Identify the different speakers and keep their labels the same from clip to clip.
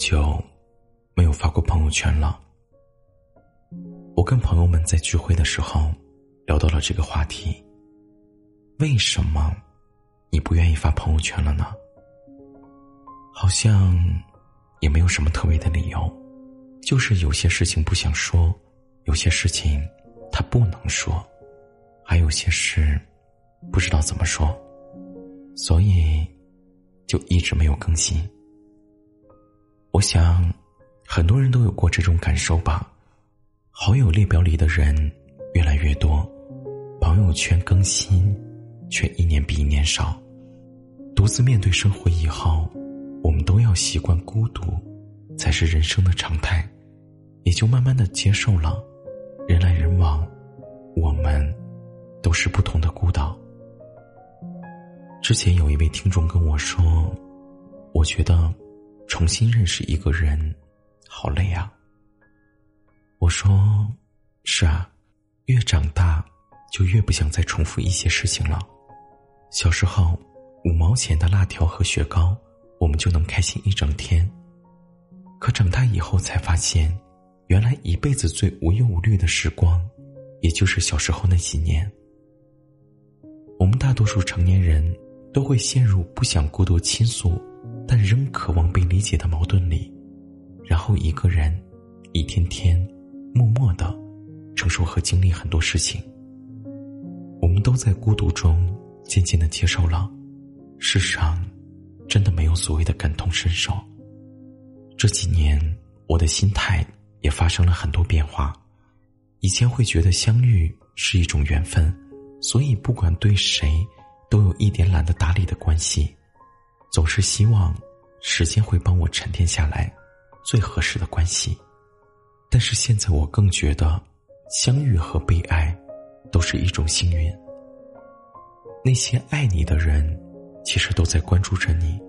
Speaker 1: 久没有发过朋友圈了？我跟朋友们在聚会的时候聊到了这个话题。为什么你不愿意发朋友圈了呢？好像也没有什么特别的理由，就是有些事情不想说，有些事情他不能说，还有些事不知道怎么说，所以就一直没有更新。我想，很多人都有过这种感受吧。好友列表里的人越来越多，朋友圈更新却一年比一年少。独自面对生活以后，我们都要习惯孤独，才是人生的常态，也就慢慢的接受了。人来人往，我们都是不同的孤岛。之前有一位听众跟我说，我觉得。重新认识一个人，好累啊。我说：“是啊，越长大就越不想再重复一些事情了。小时候，五毛钱的辣条和雪糕，我们就能开心一整天。可长大以后才发现，原来一辈子最无忧无虑的时光，也就是小时候那几年。我们大多数成年人都会陷入不想过多倾诉。”但仍渴望被理解的矛盾里，然后一个人一天天默默的承受和经历很多事情。我们都在孤独中渐渐的接受了，世上真的没有所谓的感同身受。这几年我的心态也发生了很多变化，以前会觉得相遇是一种缘分，所以不管对谁都有一点懒得搭理的关系。总是希望时间会帮我沉淀下来最合适的关系，但是现在我更觉得相遇和被爱都是一种幸运。那些爱你的人其实都在关注着你。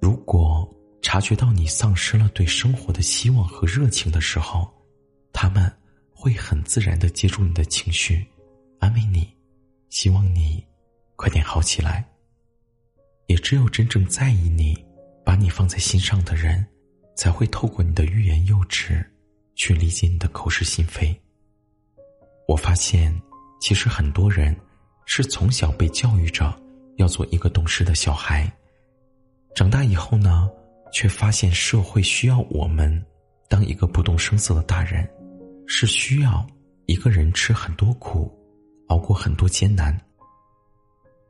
Speaker 1: 如果察觉到你丧失了对生活的希望和热情的时候，他们会很自然的接住你的情绪，安慰你，希望你快点好起来。也只有真正在意你、把你放在心上的人，才会透过你的欲言又止，去理解你的口是心非。我发现，其实很多人是从小被教育着要做一个懂事的小孩，长大以后呢，却发现社会需要我们当一个不动声色的大人，是需要一个人吃很多苦，熬过很多艰难。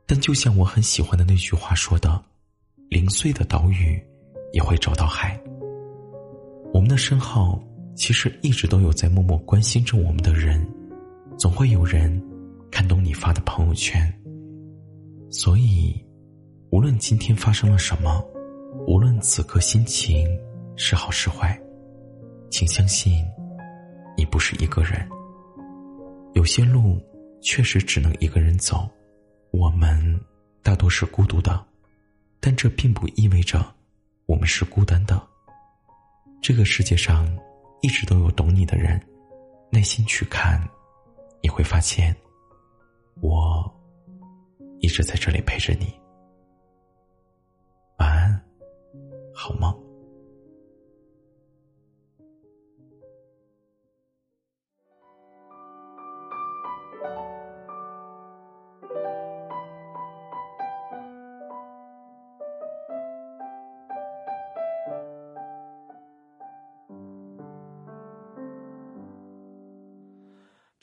Speaker 1: 但就像我很喜欢的那句话说的：“零碎的岛屿也会找到海。”我们的身后其实一直都有在默默关心着我们的人，总会有人看懂你发的朋友圈。所以，无论今天发生了什么，无论此刻心情是好是坏，请相信，你不是一个人。有些路确实只能一个人走。我们大多是孤独的，但这并不意味着我们是孤单的。这个世界上一直都有懂你的人，耐心去看，你会发现，我一直在这里陪着你。晚安，好梦。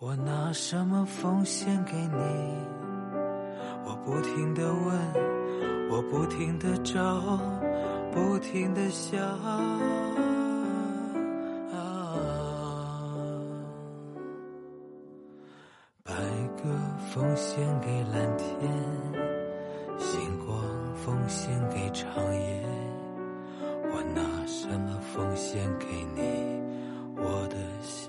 Speaker 2: 我拿什么奉献给你？我不停的问，我不停的找，不停的想。白鸽奉献给蓝天，星光奉献给长夜。我拿什么奉献给你，我的小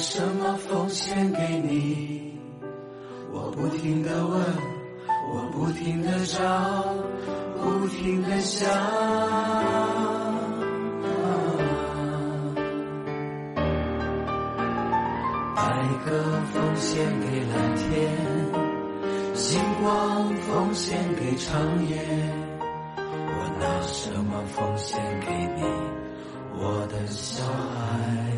Speaker 2: 什么奉献给你？我不停的问，我不停的找，不停的想。白鸽奉献给蓝天，星光奉献给长夜。我拿什么奉献给你，我的小孩？